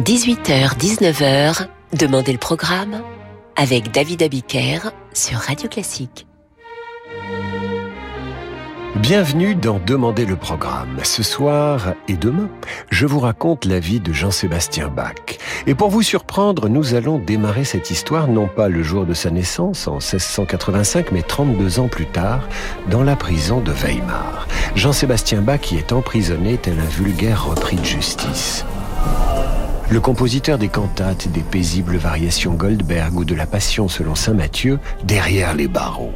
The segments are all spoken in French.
18h-19h, Demandez le programme avec David Abiker sur Radio Classique. Bienvenue dans Demandez le programme. Ce soir et demain, je vous raconte la vie de Jean-Sébastien Bach. Et pour vous surprendre, nous allons démarrer cette histoire non pas le jour de sa naissance, en 1685, mais 32 ans plus tard, dans la prison de Weimar. Jean-Sébastien Bach y est emprisonné tel un vulgaire repris de justice. Le compositeur des cantates, des paisibles variations Goldberg ou de la Passion selon Saint Matthieu, derrière les barreaux.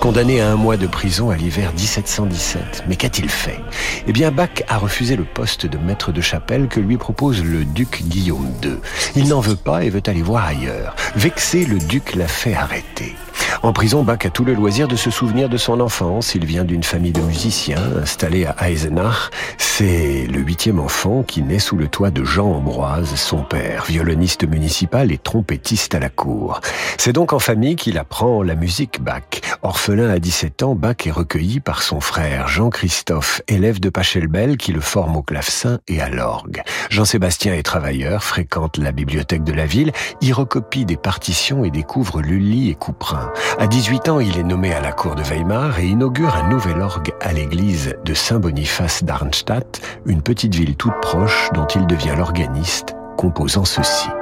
Condamné à un mois de prison à l'hiver 1717. Mais qu'a-t-il fait? Eh bien, Bach a refusé le poste de maître de chapelle que lui propose le duc Guillaume II. Il n'en veut pas et veut aller voir ailleurs. Vexé, le duc l'a fait arrêter. En prison, Bach a tout le loisir de se souvenir de son enfance. Il vient d'une famille de musiciens installée à Eisenach. C'est le huitième enfant qui naît sous le toit de Jean Ambroise, son père, violoniste municipal et trompettiste à la cour. C'est donc en famille qu'il apprend la musique Bach. Orphelin à 17 ans, Bach est recueilli par son frère Jean-Christophe, élève de Pachelbel qui le forme au clavecin et à l'orgue. Jean-Sébastien est travailleur, fréquente la bibliothèque de la ville, y recopie des partitions et découvre Lully et Couperin. À 18 ans, il est nommé à la cour de Weimar et inaugure un nouvel orgue à l'église de Saint-Boniface d'Arnstadt, une petite ville toute proche dont il devient l'organiste, composant ceci.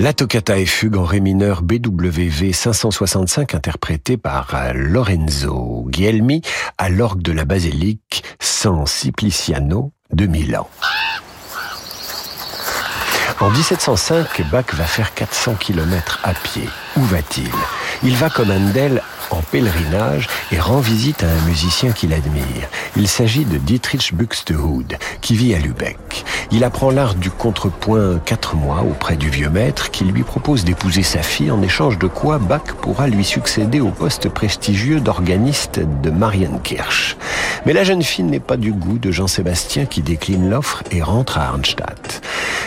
La toccata et fugue en ré mineur BWV 565 interprétée par Lorenzo Guilhelmi à l'orgue de la basilique San Simpliciano de Milan. En 1705, Bach va faire 400 km à pied. Où va-t-il? Il va comme Handel en pèlerinage et rend visite à un musicien qu'il admire. Il s'agit de Dietrich Buxtehude, qui vit à Lübeck. Il apprend l'art du contrepoint quatre mois auprès du vieux maître qui lui propose d'épouser sa fille en échange de quoi Bach pourra lui succéder au poste prestigieux d'organiste de Marienkirch. Mais la jeune fille n'est pas du goût de Jean-Sébastien qui décline l'offre et rentre à Arnstadt.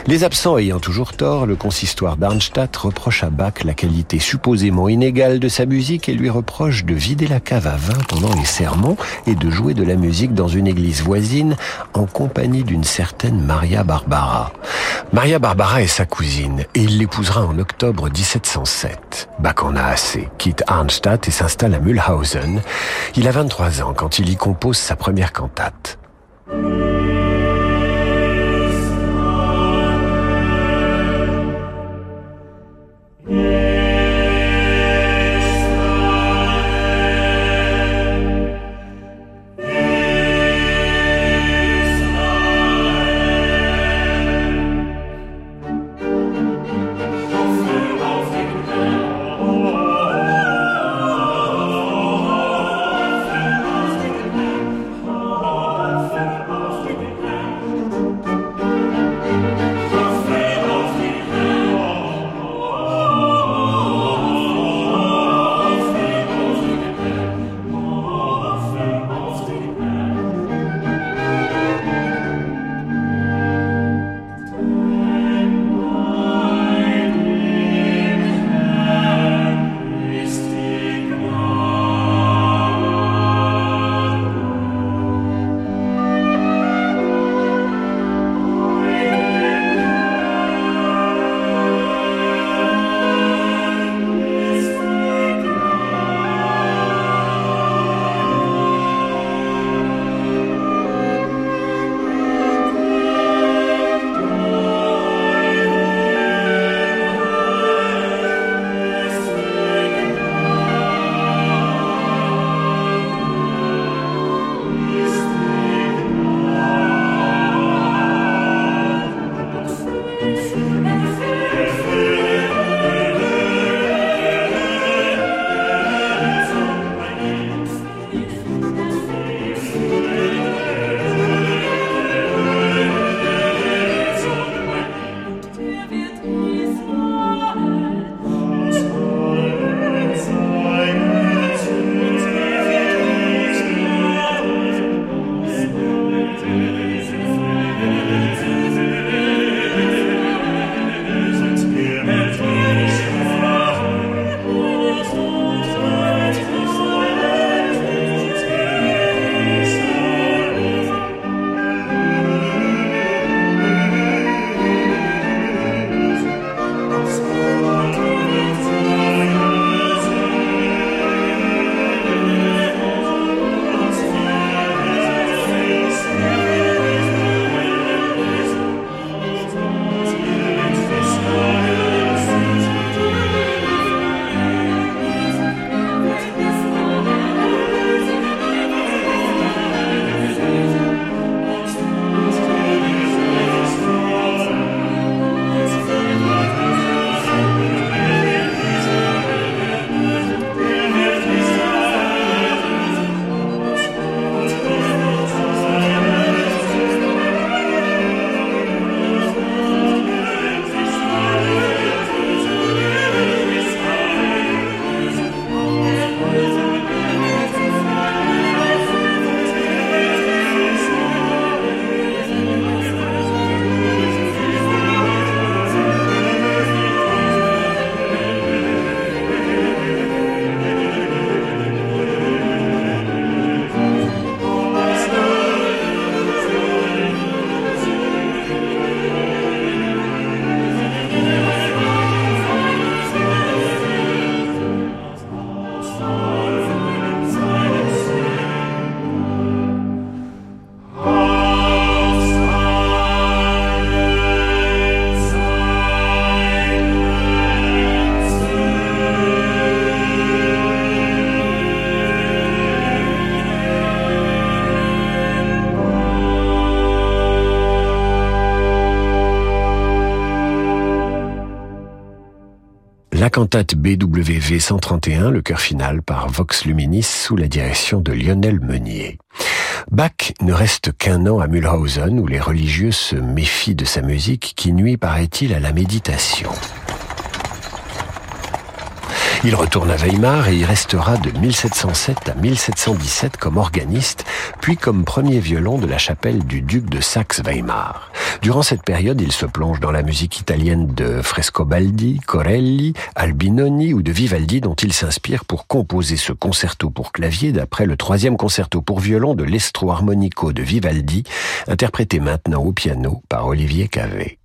Les absents ayant toujours tort, le consistoire d'Arnstadt reproche à Bach la qualité supposément inégale de sa musique et lui reproche de vider la cave à vin pendant les sermons et de jouer de la musique dans une église voisine en compagnie d'une certaine Maria Barbara. Maria Barbara est sa cousine et il l'épousera en octobre 1707. Bach en a assez, quitte Arnstadt et s'installe à Mühlhausen. Il a 23 ans quand il y compose sa première cantate. Cantate BWV 131, le chœur final par Vox Luminis sous la direction de Lionel Meunier. Bach ne reste qu'un an à Mühlhausen où les religieux se méfient de sa musique qui nuit, paraît-il, à la méditation. Il retourne à Weimar et y restera de 1707 à 1717 comme organiste, puis comme premier violon de la chapelle du duc de Saxe-Weimar. Durant cette période, il se plonge dans la musique italienne de Frescobaldi, Corelli, Albinoni ou de Vivaldi dont il s'inspire pour composer ce concerto pour clavier d'après le troisième concerto pour violon de l'Estro Armonico de Vivaldi, interprété maintenant au piano par Olivier Cavé.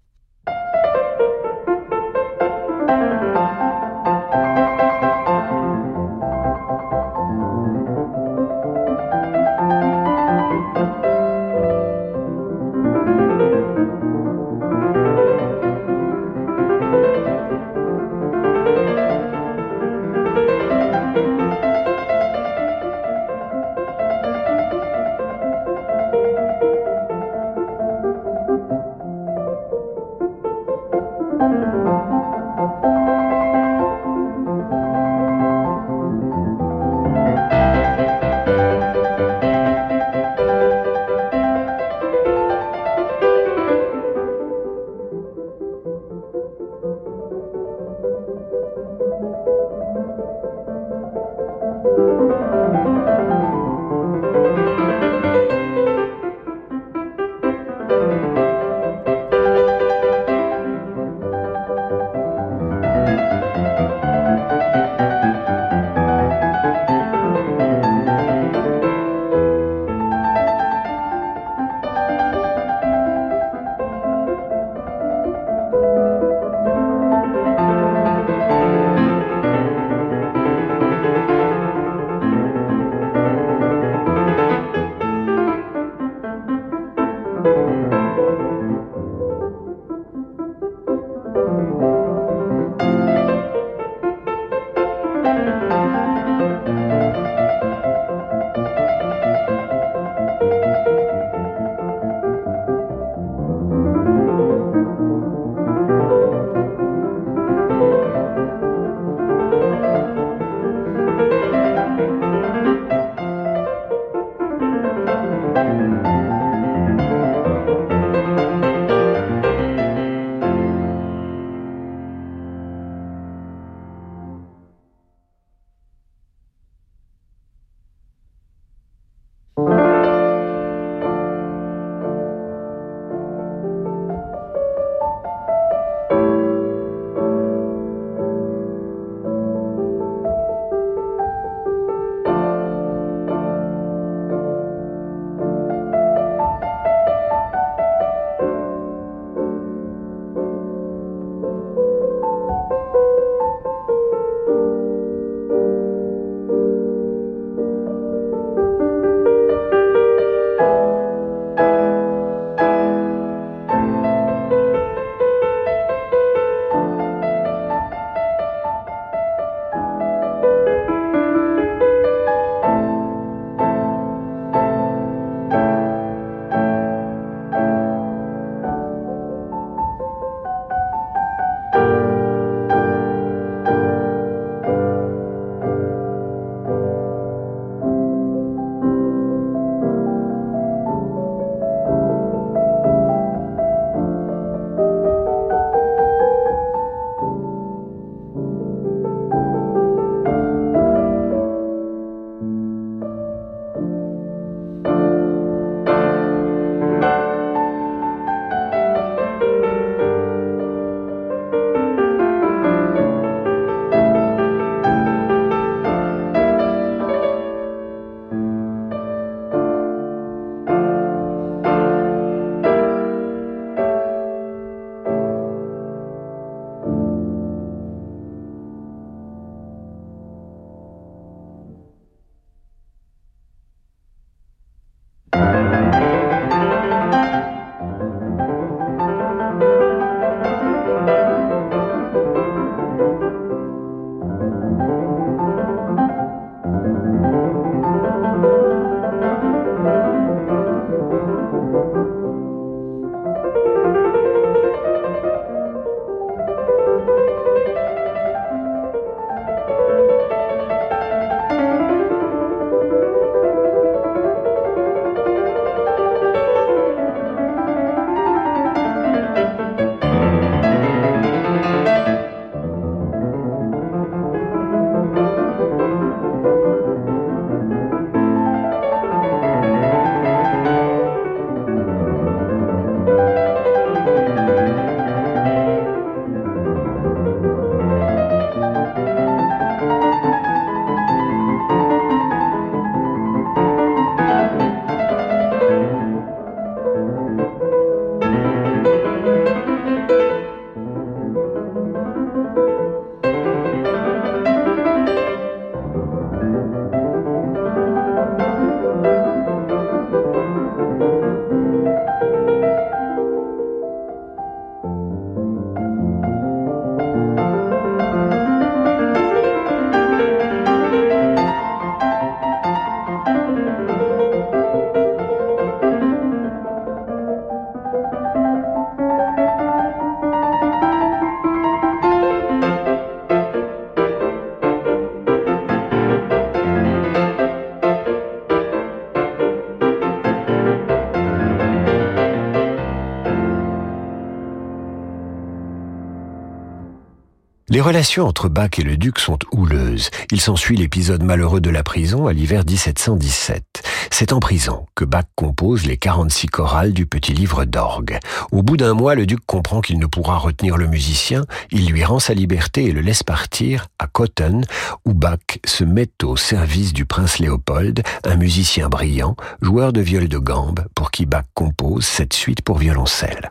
Les relations entre Bach et le duc sont houleuses. Il s'ensuit l'épisode malheureux de la prison à l'hiver 1717. C'est en prison que Bach compose les 46 chorales du petit livre d'orgue. Au bout d'un mois, le duc comprend qu'il ne pourra retenir le musicien. Il lui rend sa liberté et le laisse partir à Cotton, où Bach se met au service du prince Léopold, un musicien brillant, joueur de viol de gambe, pour qui Bach compose cette suite pour violoncelle.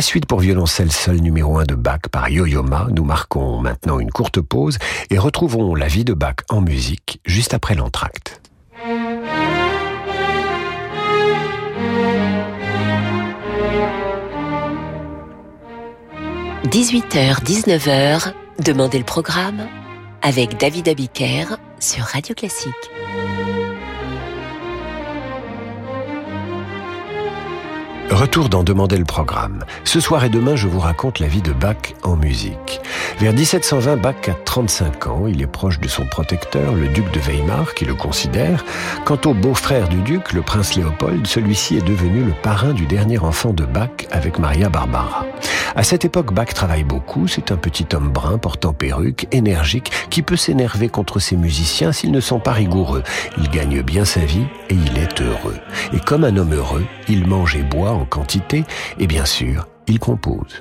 La suite pour violoncelle seul numéro 1 de Bach par Yo-Yo Ma. Nous marquons maintenant une courte pause et retrouvons la vie de Bach en musique juste après l'entracte. « 18h, 19h, Demandez le programme avec David Abiker sur Radio Classique. Retour d'en demander le programme. Ce soir et demain, je vous raconte la vie de Bach en musique. Vers 1720, Bach a 35 ans. Il est proche de son protecteur, le duc de Weimar, qui le considère. Quant au beau-frère du duc, le prince Léopold, celui-ci est devenu le parrain du dernier enfant de Bach avec Maria Barbara. À cette époque, Bach travaille beaucoup. C'est un petit homme brun portant perruque, énergique, qui peut s'énerver contre ses musiciens s'ils ne sont pas rigoureux. Il gagne bien sa vie et il est heureux. Et comme un homme heureux, il mange et boit en quantité et bien sûr, il compose.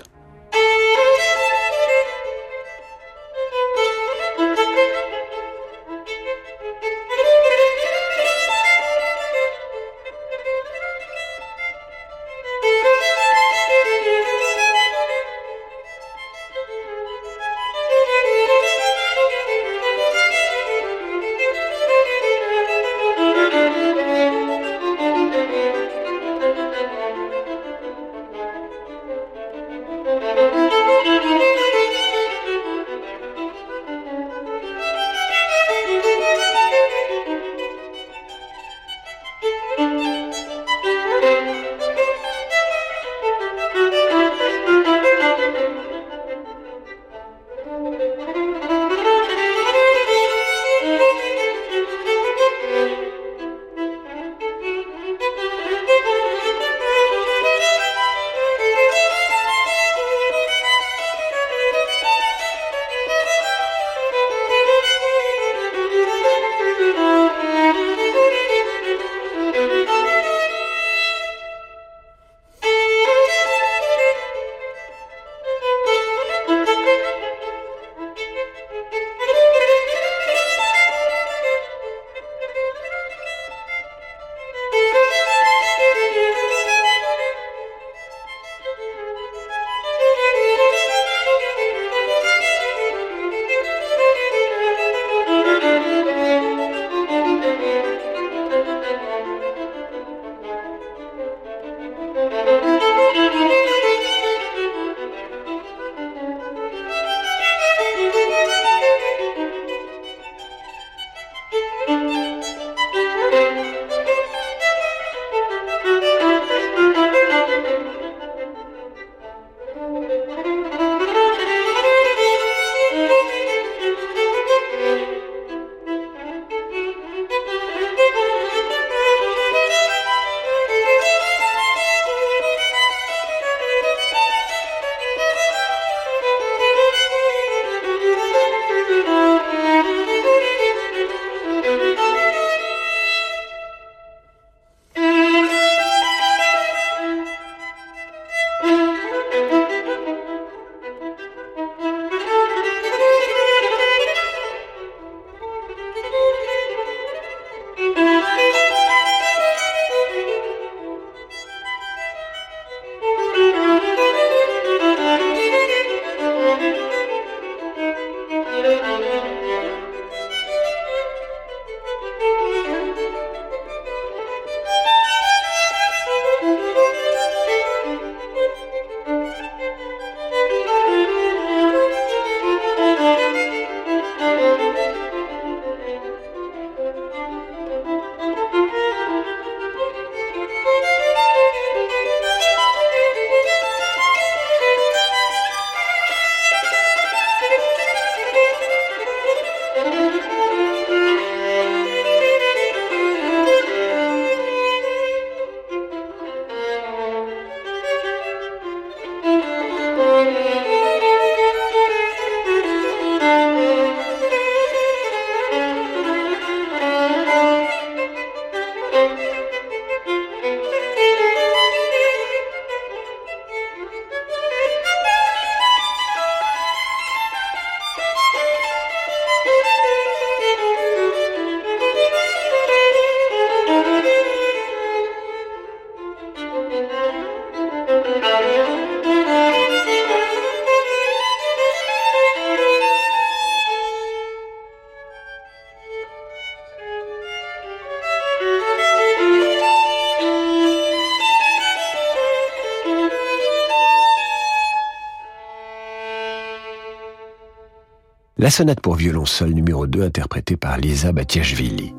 La sonate pour violon seul numéro 2 interprétée par Lisa Batiashvili.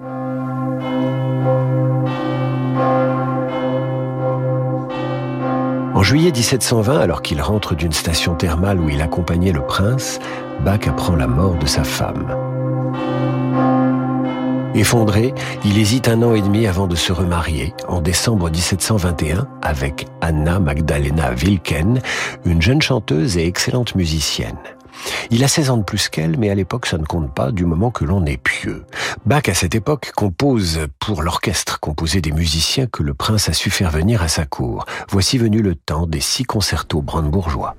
En juillet 1720, alors qu'il rentre d'une station thermale où il accompagnait le prince, Bach apprend la mort de sa femme. Effondré, il hésite un an et demi avant de se remarier, en décembre 1721, avec Anna Magdalena Wilken, une jeune chanteuse et excellente musicienne. Il a 16 ans de plus qu'elle, mais à l'époque ça ne compte pas du moment que l'on est pieux. Bach à cette époque compose pour l'orchestre, composé des musiciens que le prince a su faire venir à sa cour. Voici venu le temps des six concertos brandebourgeois.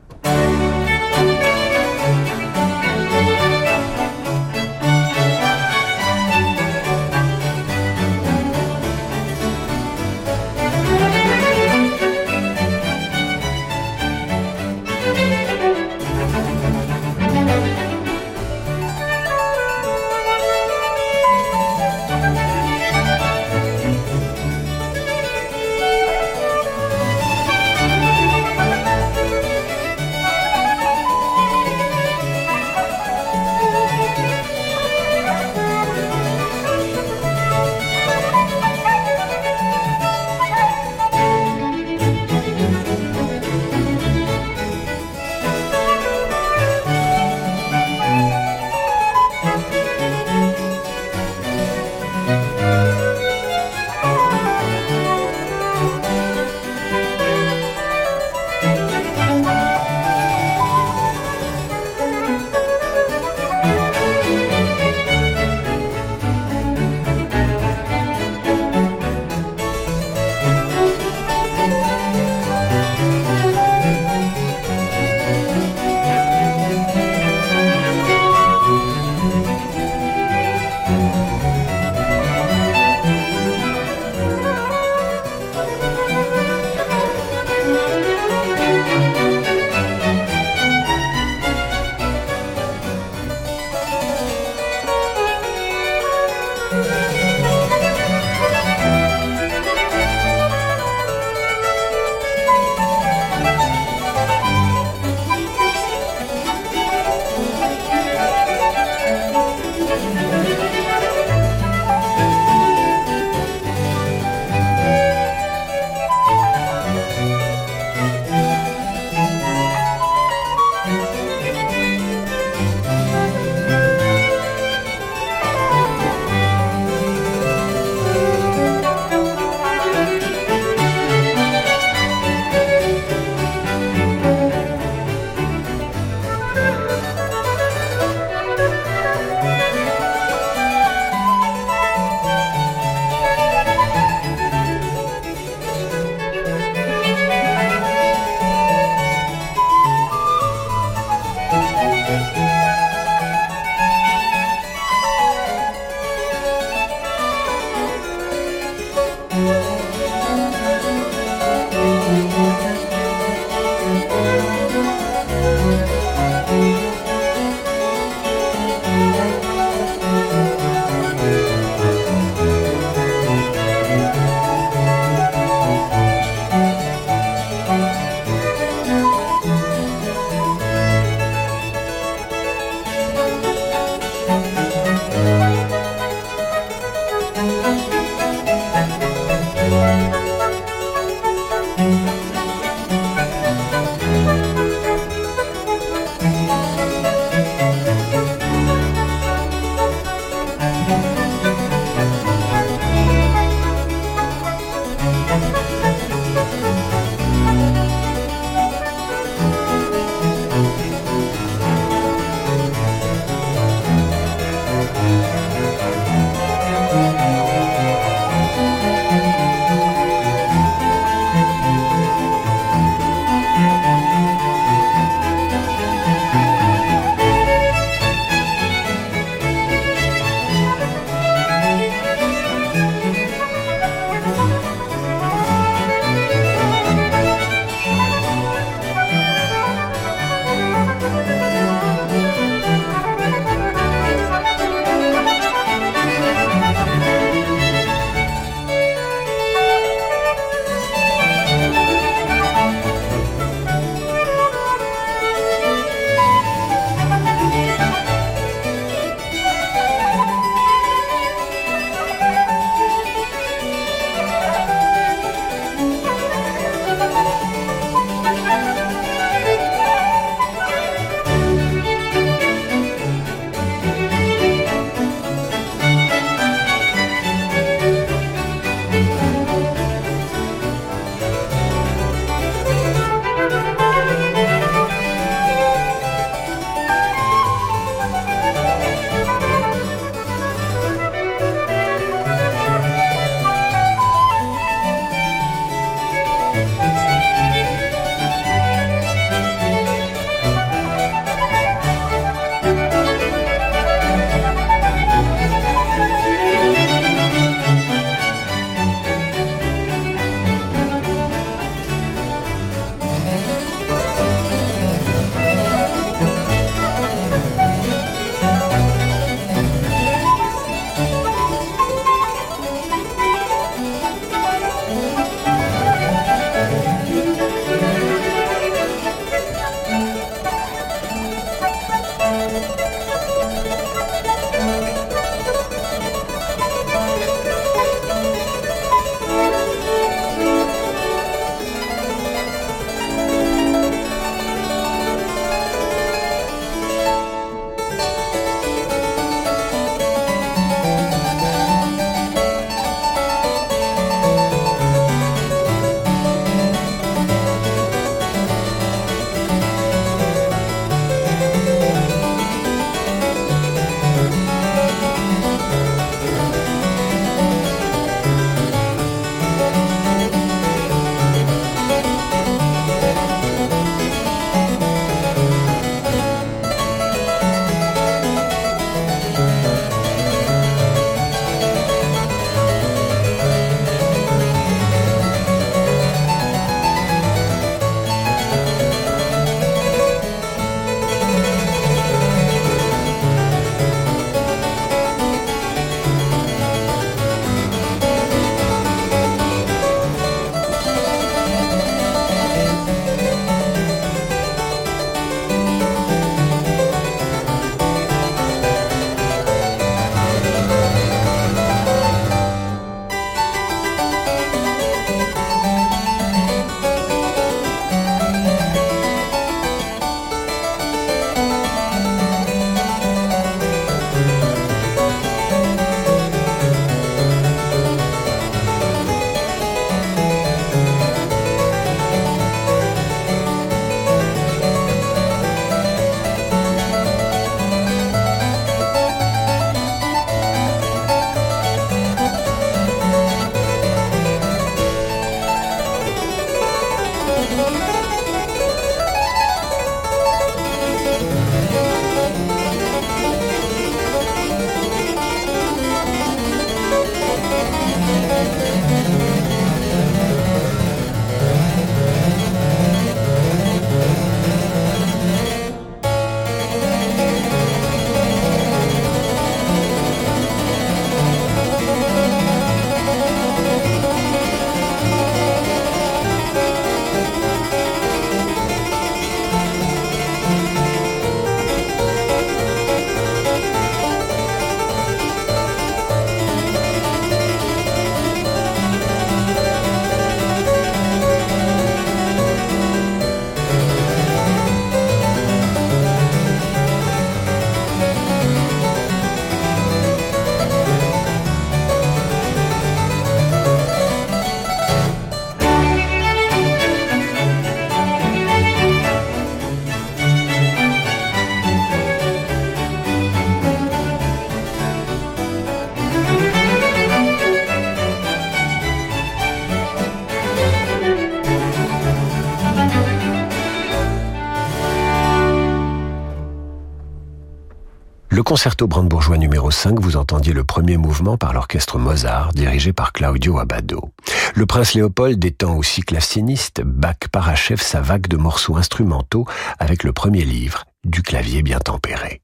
Concerto brandebourgeois numéro 5, vous entendiez le premier mouvement par l'orchestre Mozart, dirigé par Claudio Abbado. Le prince Léopold étant aussi claveciniste, Bach parachève sa vague de morceaux instrumentaux avec le premier livre, du clavier bien tempéré.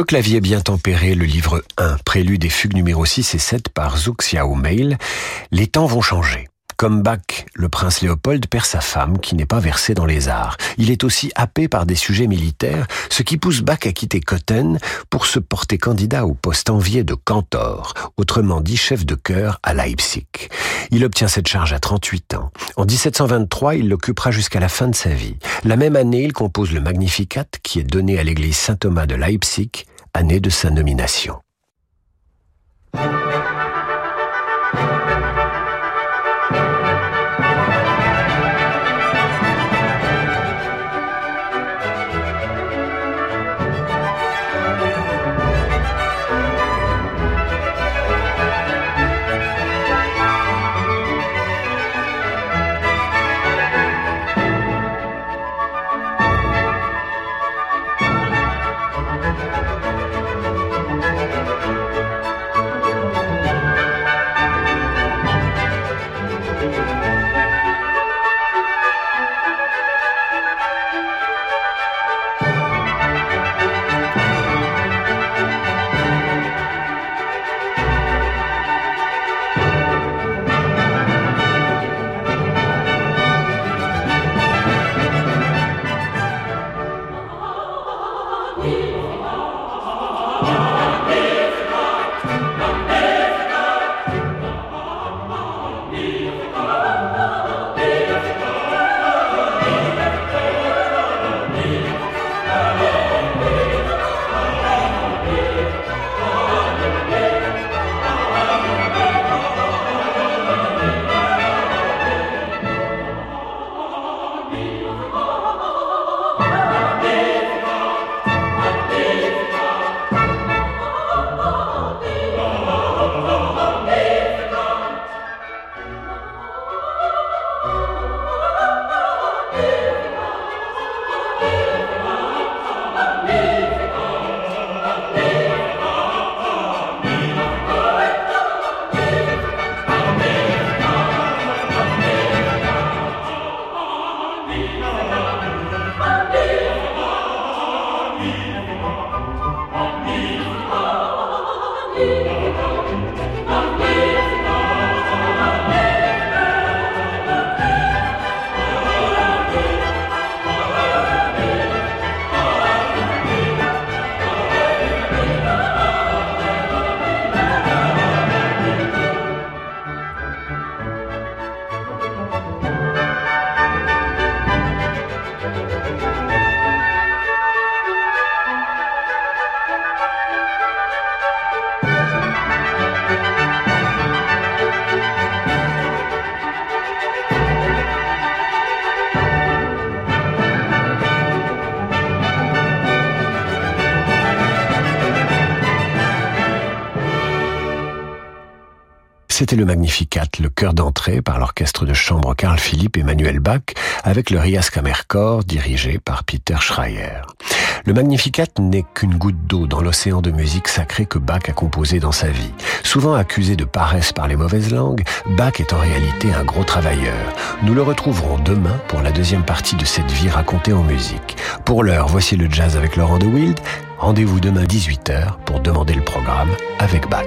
Le clavier bien tempéré, le livre 1, prélude et fugue numéro 6 et 7 par Zhou Xiaomeil. Les temps vont changer. Comme Bach, le prince Léopold perd sa femme qui n'est pas versée dans les arts. Il est aussi happé par des sujets militaires, ce qui pousse Bach à quitter Cotten pour se porter candidat au poste envié de cantor, autrement dit chef de chœur à Leipzig. Il obtient cette charge à 38 ans. En 1723, il l'occupera jusqu'à la fin de sa vie. La même année, il compose le Magnificat qui est donné à l'église Saint-Thomas de Leipzig, année de sa nomination. C'était le Magnificat, le chœur d'entrée par l'orchestre de chambre Carl Philipp Emmanuel Bach, avec le Rias Kammerchor dirigé par Peter Schreier. Le Magnificat n'est qu'une goutte d'eau dans l'océan de musique sacrée que Bach a composé dans sa vie. Souvent accusé de paresse par les mauvaises langues, Bach est en réalité un gros travailleur. Nous le retrouverons demain pour la deuxième partie de cette vie racontée en musique. Pour l'heure, voici le jazz avec Laurent de Wild. Rendez-vous demain 18h pour demander le programme avec Bach.